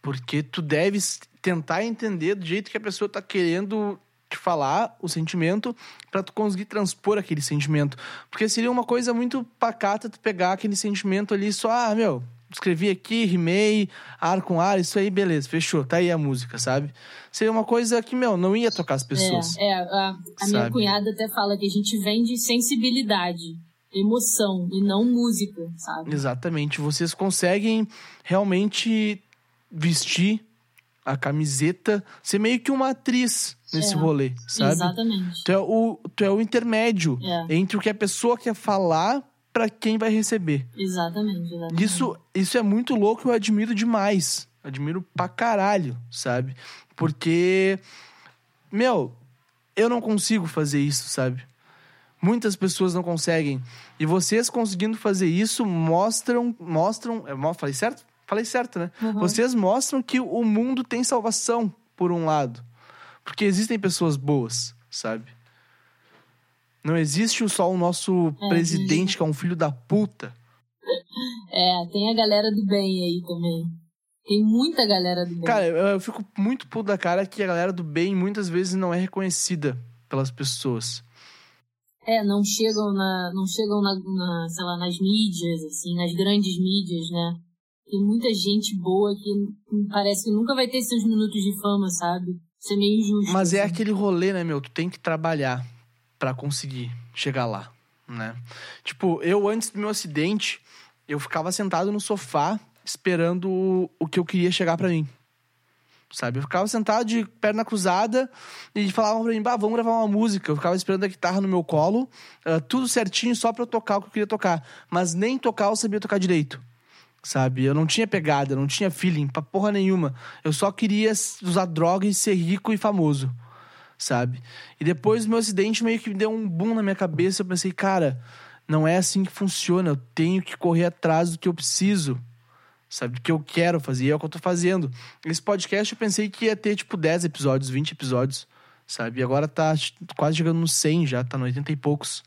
Porque tu deves tentar entender do jeito que a pessoa tá querendo te falar o sentimento para tu conseguir transpor aquele sentimento. Porque seria uma coisa muito pacata tu pegar aquele sentimento ali só, ah, meu, escrevi aqui, rimei, ar com ar, isso aí, beleza, fechou, tá aí a música, sabe? Seria uma coisa que, meu, não ia tocar as pessoas. É, é a, a minha cunhada até fala que a gente vende sensibilidade emoção e não música, sabe? Exatamente. Vocês conseguem realmente vestir a camiseta, ser meio que uma atriz nesse é, rolê, sabe? Exatamente. Tu é o, tu é o intermédio é. entre o que a pessoa quer falar para quem vai receber. Exatamente, exatamente. Isso, isso é muito louco, eu admiro demais. Admiro pra caralho, sabe? Porque, meu, eu não consigo fazer isso, sabe? Muitas pessoas não conseguem. E vocês conseguindo fazer isso mostram. mostram é, falei certo? Falei certo, né? Uhum. Vocês mostram que o mundo tem salvação, por um lado. Porque existem pessoas boas, sabe? Não existe só o nosso é, presidente, que é um filho da puta. É, tem a galera do bem aí também. Tem muita galera do bem. Cara, eu, eu fico muito puto da cara que a galera do bem muitas vezes não é reconhecida pelas pessoas. É, não chegam na, não chegam na, na, sei lá, nas mídias, assim, nas grandes mídias, né? Tem muita gente boa que parece que nunca vai ter seus minutos de fama, sabe? Isso é meio injusto. Mas é assim. aquele rolê, né, meu? Tu tem que trabalhar para conseguir chegar lá, né? Tipo, eu antes do meu acidente, eu ficava sentado no sofá esperando o que eu queria chegar para mim. Sabe? Eu ficava sentado de perna cruzada e falavam pra mim, bah, vamos gravar uma música. Eu ficava esperando a guitarra no meu colo, uh, tudo certinho, só pra eu tocar o que eu queria tocar. Mas nem tocar eu sabia tocar direito. Sabe? Eu não tinha pegada, não tinha feeling pra porra nenhuma. Eu só queria usar droga e ser rico e famoso. Sabe? E depois meu acidente meio que me deu um boom na minha cabeça. Eu pensei, cara, não é assim que funciona. Eu tenho que correr atrás do que eu preciso sabe? Do que eu quero fazer, e é o que eu tô fazendo. Esse podcast eu pensei que ia ter, tipo, 10 episódios, 20 episódios, sabe? E agora tá quase chegando no 100 já, tá no 80 e poucos.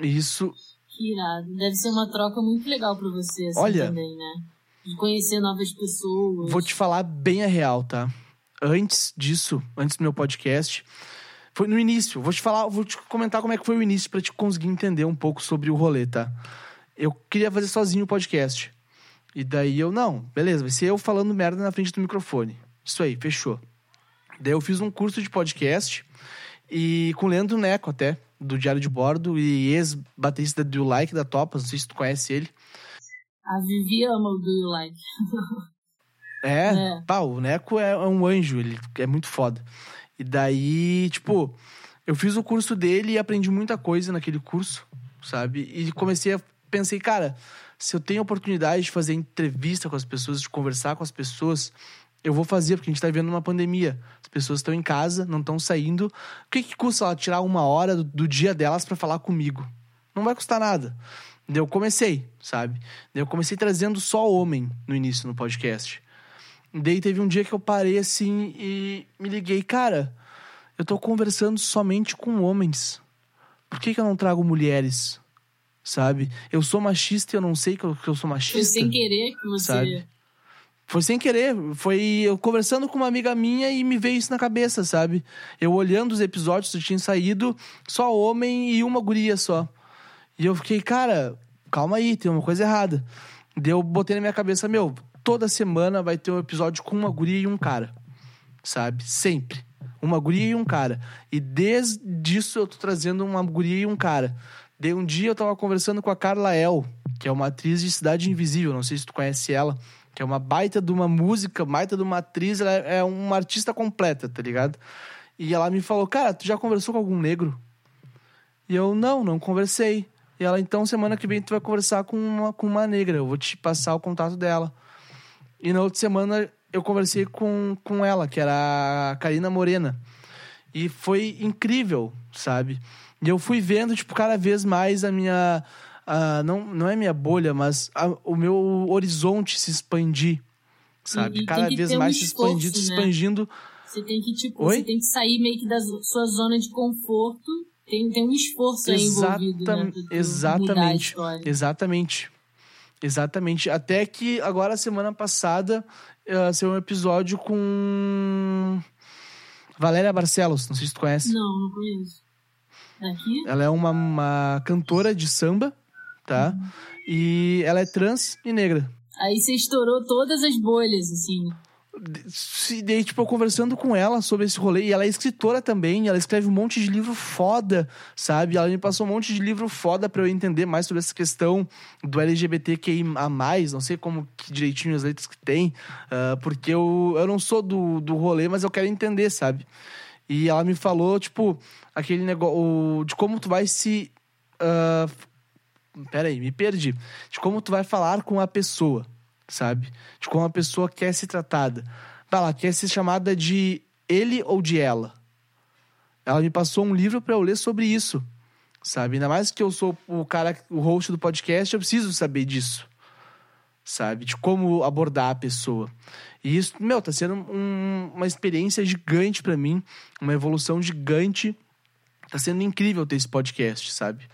Isso... Irado. Deve ser uma troca muito legal pra você, assim, Olha, também, né? De conhecer novas pessoas. Vou te falar bem a real, tá? Antes disso, antes do meu podcast... Foi no início. Vou te falar, vou te comentar como é que foi o início para te conseguir entender um pouco sobre o rolê, tá? Eu queria fazer sozinho o podcast. E daí eu, não, beleza, vai ser eu falando merda na frente do microfone. Isso aí, fechou. Daí eu fiz um curso de podcast e com o Leandro Neco até, do Diário de Bordo e ex-baterista do You Like da Topas, não sei se tu conhece ele. A Vivi ama o Do You Like. é, é. Pá, o Neco é, um anjo, ele é muito foda. E daí, tipo, eu fiz o curso dele e aprendi muita coisa naquele curso, sabe? E comecei a pensei, cara, se eu tenho oportunidade de fazer entrevista com as pessoas, de conversar com as pessoas, eu vou fazer, porque a gente está vivendo uma pandemia. As pessoas estão em casa, não estão saindo. O que, que custa ela tirar uma hora do, do dia delas para falar comigo? Não vai custar nada. Daí eu comecei, sabe? Daí eu comecei trazendo só homem no início no podcast. Daí teve um dia que eu parei assim e me liguei, cara, eu tô conversando somente com homens. Por que, que eu não trago mulheres? sabe? Eu sou machista e eu não sei que eu, que eu sou machista. Foi sem querer que você. Sabe? Foi sem querer. Foi eu conversando com uma amiga minha e me veio isso na cabeça, sabe? Eu olhando os episódios que tinha saído, só homem e uma guria só. E eu fiquei, cara, calma aí, tem uma coisa errada. Daí eu botei na minha cabeça, meu, toda semana vai ter um episódio com uma guria e um cara. Sabe? Sempre. Uma guria e um cara. E desde isso eu tô trazendo uma guria e um cara. De um dia eu tava conversando com a Carla El, que é uma atriz de Cidade Invisível, não sei se tu conhece ela, que é uma baita de uma música, baita de uma atriz, ela é uma artista completa, tá ligado? E ela me falou, cara, tu já conversou com algum negro? E eu, não, não conversei. E ela, então, semana que vem tu vai conversar com uma, com uma negra, eu vou te passar o contato dela. E na outra semana eu conversei com, com ela, que era a Karina Morena. E foi incrível, sabe? E eu fui vendo, tipo, cada vez mais a minha. A, não, não é minha bolha, mas a, o meu horizonte se expandir. Sabe? E, e cada vez mais um se expandindo, né? se expandindo. Você tem que, tipo, Oi? você tem que sair meio que da sua zona de conforto. Tem, tem um esforço Exata, aí envolvido, né? Exatamente. Exatamente. Exatamente. Até que agora, semana passada, uh, saiu um episódio com Valéria Barcelos. Não sei se tu conhece. Não, não conheço. Aqui? Ela é uma, uma cantora de samba, tá? E ela é trans e negra. Aí você estourou todas as bolhas, assim. E daí, tipo, eu conversando com ela sobre esse rolê, e ela é escritora também, ela escreve um monte de livro foda, sabe? Ela me passou um monte de livro foda para eu entender mais sobre essa questão do LGBTQI a mais, não sei como que direitinho as letras que tem, uh, porque eu, eu não sou do, do rolê, mas eu quero entender, sabe? E ela me falou, tipo, aquele negócio de como tu vai se. Uh, peraí, me perdi. De como tu vai falar com a pessoa, sabe? De como a pessoa quer ser tratada. Vai lá, quer ser chamada de ele ou de ela. Ela me passou um livro para eu ler sobre isso, sabe? Ainda mais que eu sou o cara, o host do podcast, eu preciso saber disso, sabe? De como abordar a pessoa. E isso, meu, tá sendo um, uma experiência gigante para mim, uma evolução gigante. Tá sendo incrível ter esse podcast, sabe?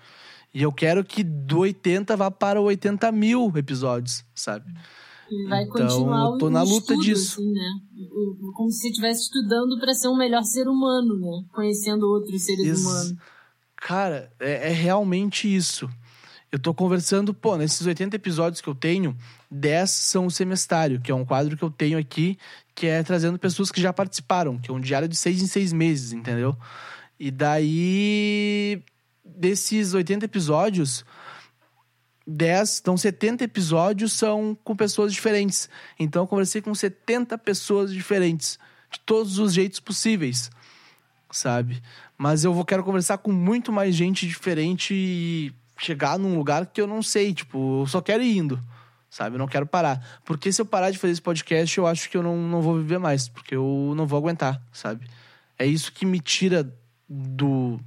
E eu quero que do 80 vá para 80 mil episódios, sabe? E vai então, continuar eu tô na luta estudo, disso. Assim, né? Como se você estivesse estudando para ser um melhor ser humano, né? Conhecendo outros seres Ex humanos. Cara, é, é realmente isso. Eu tô conversando, pô, nesses 80 episódios que eu tenho, 10 são o semestário, que é um quadro que eu tenho aqui, que é trazendo pessoas que já participaram, que é um diário de seis em seis meses, entendeu? E daí, desses 80 episódios, 10, então 70 episódios são com pessoas diferentes. Então eu conversei com 70 pessoas diferentes, de todos os jeitos possíveis, sabe? Mas eu vou quero conversar com muito mais gente diferente e chegar num lugar que eu não sei, tipo, eu só quero ir indo, sabe? Eu não quero parar. Porque se eu parar de fazer esse podcast, eu acho que eu não, não vou viver mais, porque eu não vou aguentar, sabe? É isso que me tira do,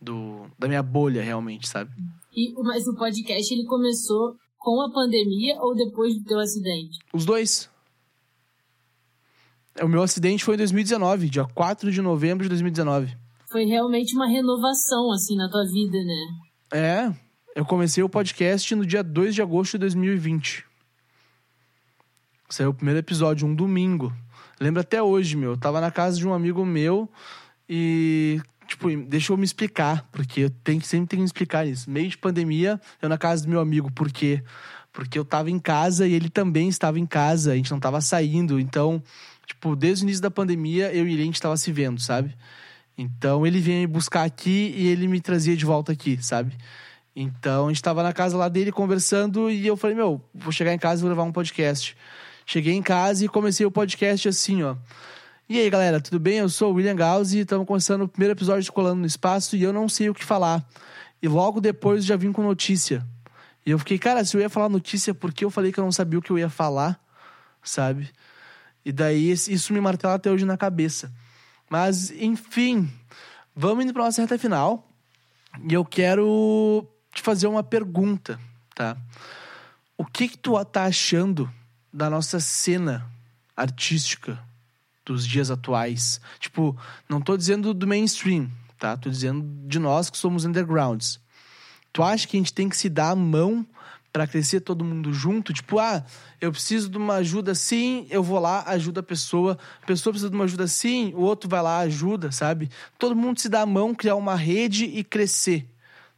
do da minha bolha, realmente, sabe? E, mas o podcast ele começou com a pandemia ou depois do teu acidente? Os dois. O meu acidente foi em 2019, dia 4 de novembro de 2019. Foi realmente uma renovação, assim, na tua vida, né? É, eu comecei o podcast no dia 2 de agosto de 2020. Saiu o primeiro episódio, um domingo. Lembro até hoje, meu. Eu tava na casa de um amigo meu e tipo, deixa eu me explicar, porque eu tenho, sempre tenho que explicar isso. Meio de pandemia, eu na casa do meu amigo, por quê? Porque eu tava em casa e ele também estava em casa, a gente não tava saindo, então, tipo, desde o início da pandemia, eu e ele a gente tava se vendo, sabe? Então ele vinha me buscar aqui e ele me trazia de volta aqui, sabe? Então a gente tava na casa lá dele conversando e eu falei, meu, vou chegar em casa e vou levar um podcast. Cheguei em casa e comecei o podcast assim, ó. E aí, galera, tudo bem? Eu sou o William Gauss e estamos começando o primeiro episódio de Colando no Espaço e eu não sei o que falar. E logo depois já vim com notícia. E eu fiquei, cara, se eu ia falar notícia, por que eu falei que eu não sabia o que eu ia falar? Sabe? E daí isso me martela até hoje na cabeça. Mas, enfim, vamos indo para nossa reta final. E eu quero te fazer uma pergunta, tá? O que que tu tá achando da nossa cena artística dos dias atuais. Tipo, não tô dizendo do mainstream, tá? Tô dizendo de nós que somos undergrounds. Tu acha que a gente tem que se dar a mão para crescer todo mundo junto? Tipo, ah, eu preciso de uma ajuda sim, eu vou lá, ajuda a pessoa. A pessoa precisa de uma ajuda sim, o outro vai lá, ajuda, sabe? Todo mundo se dá a mão, criar uma rede e crescer.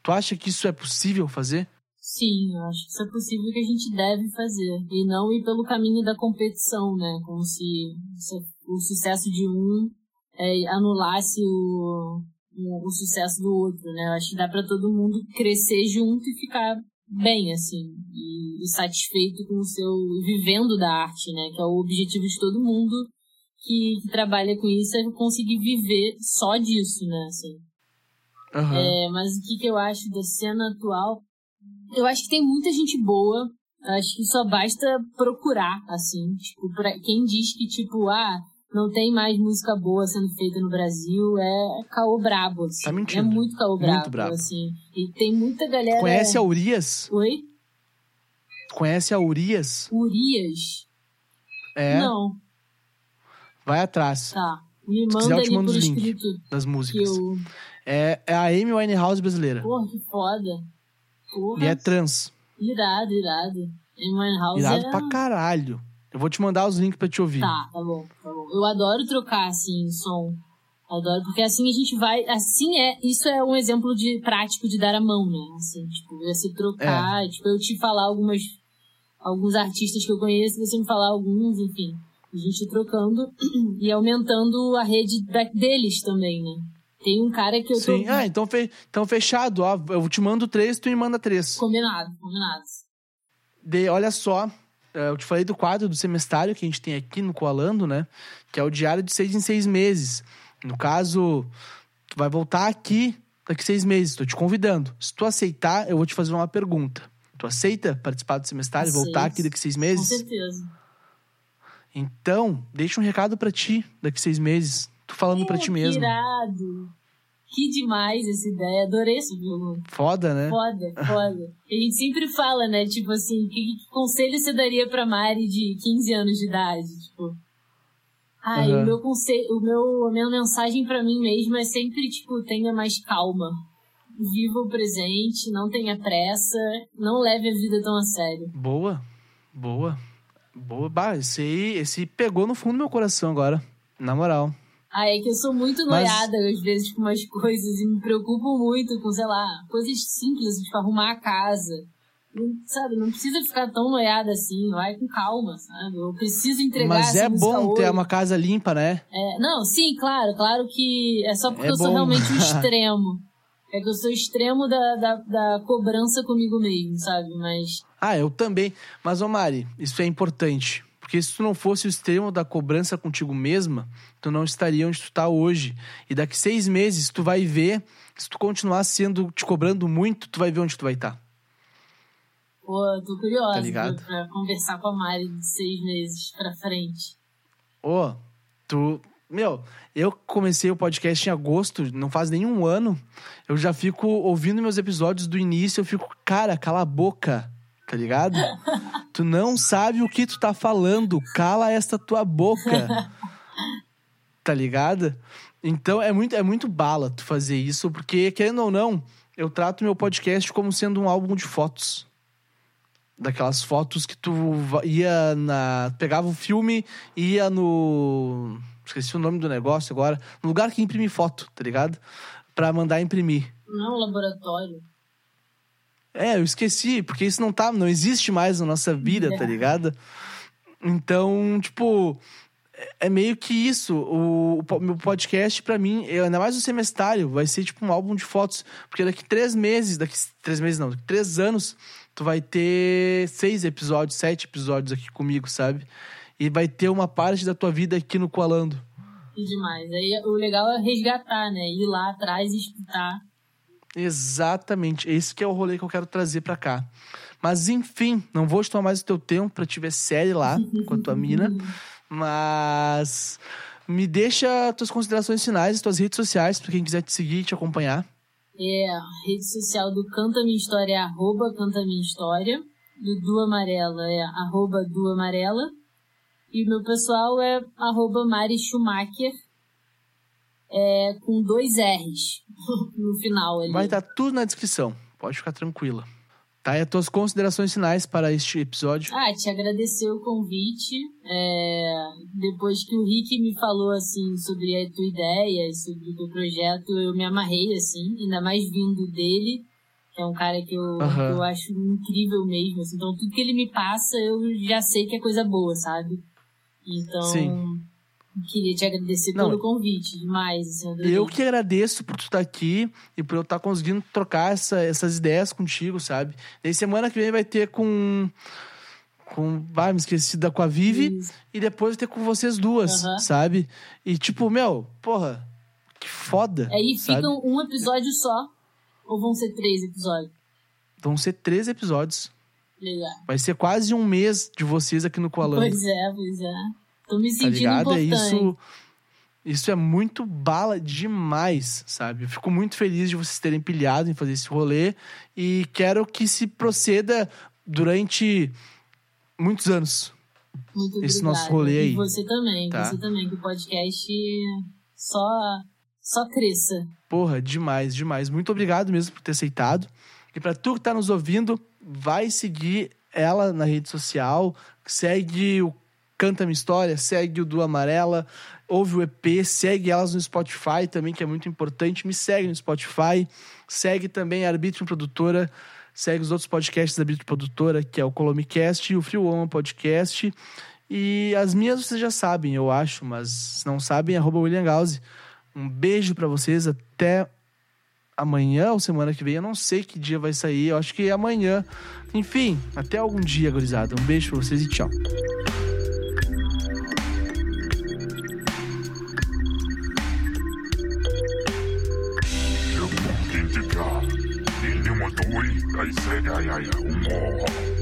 Tu acha que isso é possível fazer? Sim, eu acho que isso é possível que a gente deve fazer. E não ir pelo caminho da competição, né? Como se, se o sucesso de um é, anulasse o, o, o, sucesso do outro, né? Eu acho que dá para todo mundo crescer junto e ficar bem, assim, e, e, satisfeito com o seu. vivendo da arte, né? Que é o objetivo de todo mundo que, que trabalha com isso, é conseguir viver só disso, né? Assim. Uhum. É, mas o que, que eu acho da cena atual? Eu acho que tem muita gente boa. Acho que só basta procurar, assim. Tipo, pra quem diz que, tipo, ah, não tem mais música boa sendo feita no Brasil é caô brabo, assim. Tá mentindo. É muito caô brabo, muito brabo, assim. E tem muita galera... Conhece a Urias? Oi? Conhece a Urias? Urias? É. Não. Vai atrás. Tá. Me manda quiser, eu te mando os links das músicas. Eu... É, é a Amy Winehouse brasileira. Porra, que foda. Porra. E é trans. Irado, irado. Amy Winehouse Irado é... pra caralho. Eu vou te mandar os links pra te ouvir. Tá, tá bom, tá bom. Eu adoro trocar, assim, som. Adoro, porque assim a gente vai. Assim é. Isso é um exemplo de prático de dar a mão, né? Assim, tipo, você trocar, é. tipo, eu te falar algumas. Alguns artistas que eu conheço, você me falar alguns, enfim. A gente trocando e aumentando a rede da, deles também, né? Tem um cara que eu Sim, tô... ah, então, fe... então fechado, ó. Eu te mando três, tu me manda três. Combinado, combinado. De, olha só, é, eu te falei do quadro do semestário que a gente tem aqui no Coalando, né? Que é o diário de seis em seis meses. No caso, tu vai voltar aqui daqui seis meses. Estou te convidando. Se tu aceitar, eu vou te fazer uma pergunta. Tu aceita participar do semestário e voltar aqui daqui seis meses? Com certeza. Então, deixa um recado para ti daqui seis meses. Tu falando para ti mesmo. Irado. Que demais essa ideia, adorei esse jogo. Foda, né? Foda, foda. A gente sempre fala, né, tipo assim, que, que conselho você daria pra Mari de 15 anos de idade? Tipo. Ai, uhum. o meu conselho, o meu, a minha mensagem para mim mesma é sempre, tipo, tenha mais calma. Viva o presente, não tenha pressa, não leve a vida tão a sério. Boa, boa, boa. Bah, esse esse pegou no fundo do meu coração agora, na moral. Ah, é que eu sou muito noiada Mas... às vezes com umas coisas e me preocupo muito com, sei lá, coisas simples, tipo arrumar a casa. Não, sabe, não precisa ficar tão noiada assim, vai com calma, sabe? Eu preciso entregar Mas é bom hoje. ter uma casa limpa, né? É, não, sim, claro, claro que é só porque é eu bom. sou realmente um extremo. É que eu sou extremo da, da, da cobrança comigo mesmo, sabe? Mas. Ah, eu também. Mas, ô Mari, isso é importante. Porque se tu não fosse o extremo da cobrança contigo mesma, tu não estaria onde tu tá hoje. E daqui seis meses tu vai ver, se tu continuar sendo, te cobrando muito, tu vai ver onde tu vai estar. Tá. Pô, tô curiosa tá ligado? pra conversar com a Mari de seis meses pra frente. Ô, tu. Meu, eu comecei o podcast em agosto, não faz nenhum ano. Eu já fico ouvindo meus episódios do início, eu fico, cara, cala a boca, tá ligado? tu não sabe o que tu tá falando, cala esta tua boca. tá ligado? Então é muito, é muito bala tu fazer isso, porque, querendo ou não, eu trato meu podcast como sendo um álbum de fotos. Daquelas fotos que tu ia na. Pegava o filme ia no esqueci o nome do negócio agora, no lugar que imprime foto, tá ligado? Pra mandar imprimir. Não, laboratório. É, eu esqueci, porque isso não tá, não existe mais na nossa vida, é. tá ligado? Então, tipo, é, é meio que isso. O, o meu podcast, para mim, ainda mais o semestário, vai ser tipo um álbum de fotos. Porque daqui três meses, daqui três meses não, daqui três anos, tu vai ter seis episódios, sete episódios aqui comigo, sabe? e vai ter uma parte da tua vida aqui no Coalando. Demais. Aí o legal é resgatar, né? Ir lá atrás e escutar. Exatamente. Esse que é o rolê que eu quero trazer para cá. Mas enfim, não vou tomar mais o teu tempo para te ver série lá com a tua mina. Mas me deixa tuas considerações finais, tuas redes sociais, para quem quiser te seguir e te acompanhar. É, a rede social do Canta Minha História é arroba Canta Minha História. Do Du Amarela é arroba Du Amarela. E o meu pessoal é arroba Mari Schumacher, é, com dois R's no final ali. Vai estar tá tudo na descrição, pode ficar tranquila. Tá, e as tuas considerações finais para este episódio? Ah, te agradecer o convite. É, depois que o Rick me falou, assim, sobre a tua ideia, sobre o teu projeto, eu me amarrei, assim, ainda mais vindo dele, que é um cara que eu, uhum. que eu acho incrível mesmo. Assim, então, tudo que ele me passa, eu já sei que é coisa boa, sabe? Então, Sim. Queria te agradecer Não, pelo convite demais. Eu que agradeço por tu estar aqui e por eu estar conseguindo trocar essa, essas ideias contigo, sabe? E semana que vem vai ter com com. Ah, me esqueci da com a Vivi. Isso. E depois ter com vocês duas, uhum. sabe? E tipo, meu, porra, que foda. Aí fica um episódio só. Ou vão ser três episódios? Vão ser três episódios. Legal. Vai ser quase um mês de vocês aqui no Coalando. Pois é, pois é. Tô me tá sentindo tá importante. É isso, isso é muito bala demais, sabe? Eu fico muito feliz de vocês terem pilhado em fazer esse rolê e quero que se proceda durante muitos anos. Muito esse nosso rolê aí. E você também, tá? você também, que o podcast só, só cresça. Porra, demais, demais. Muito obrigado mesmo por ter aceitado. E para tu que tá nos ouvindo, vai seguir ela na rede social, segue o Canta Minha História, segue o do Amarela, ouve o EP, segue elas no Spotify também, que é muito importante. Me segue no Spotify, segue também a Arbítrio Produtora, segue os outros podcasts da Arbítrio Produtora, que é o Colomicast e o Free Woman Podcast. E as minhas vocês já sabem, eu acho, mas se não sabem, arroba William Gause. Um beijo para vocês, até amanhã ou semana que vem, eu não sei que dia vai sair, eu acho que é amanhã. Enfim, até algum dia, gurizada. Um beijo pra vocês e tchau. Ai, ai, ai,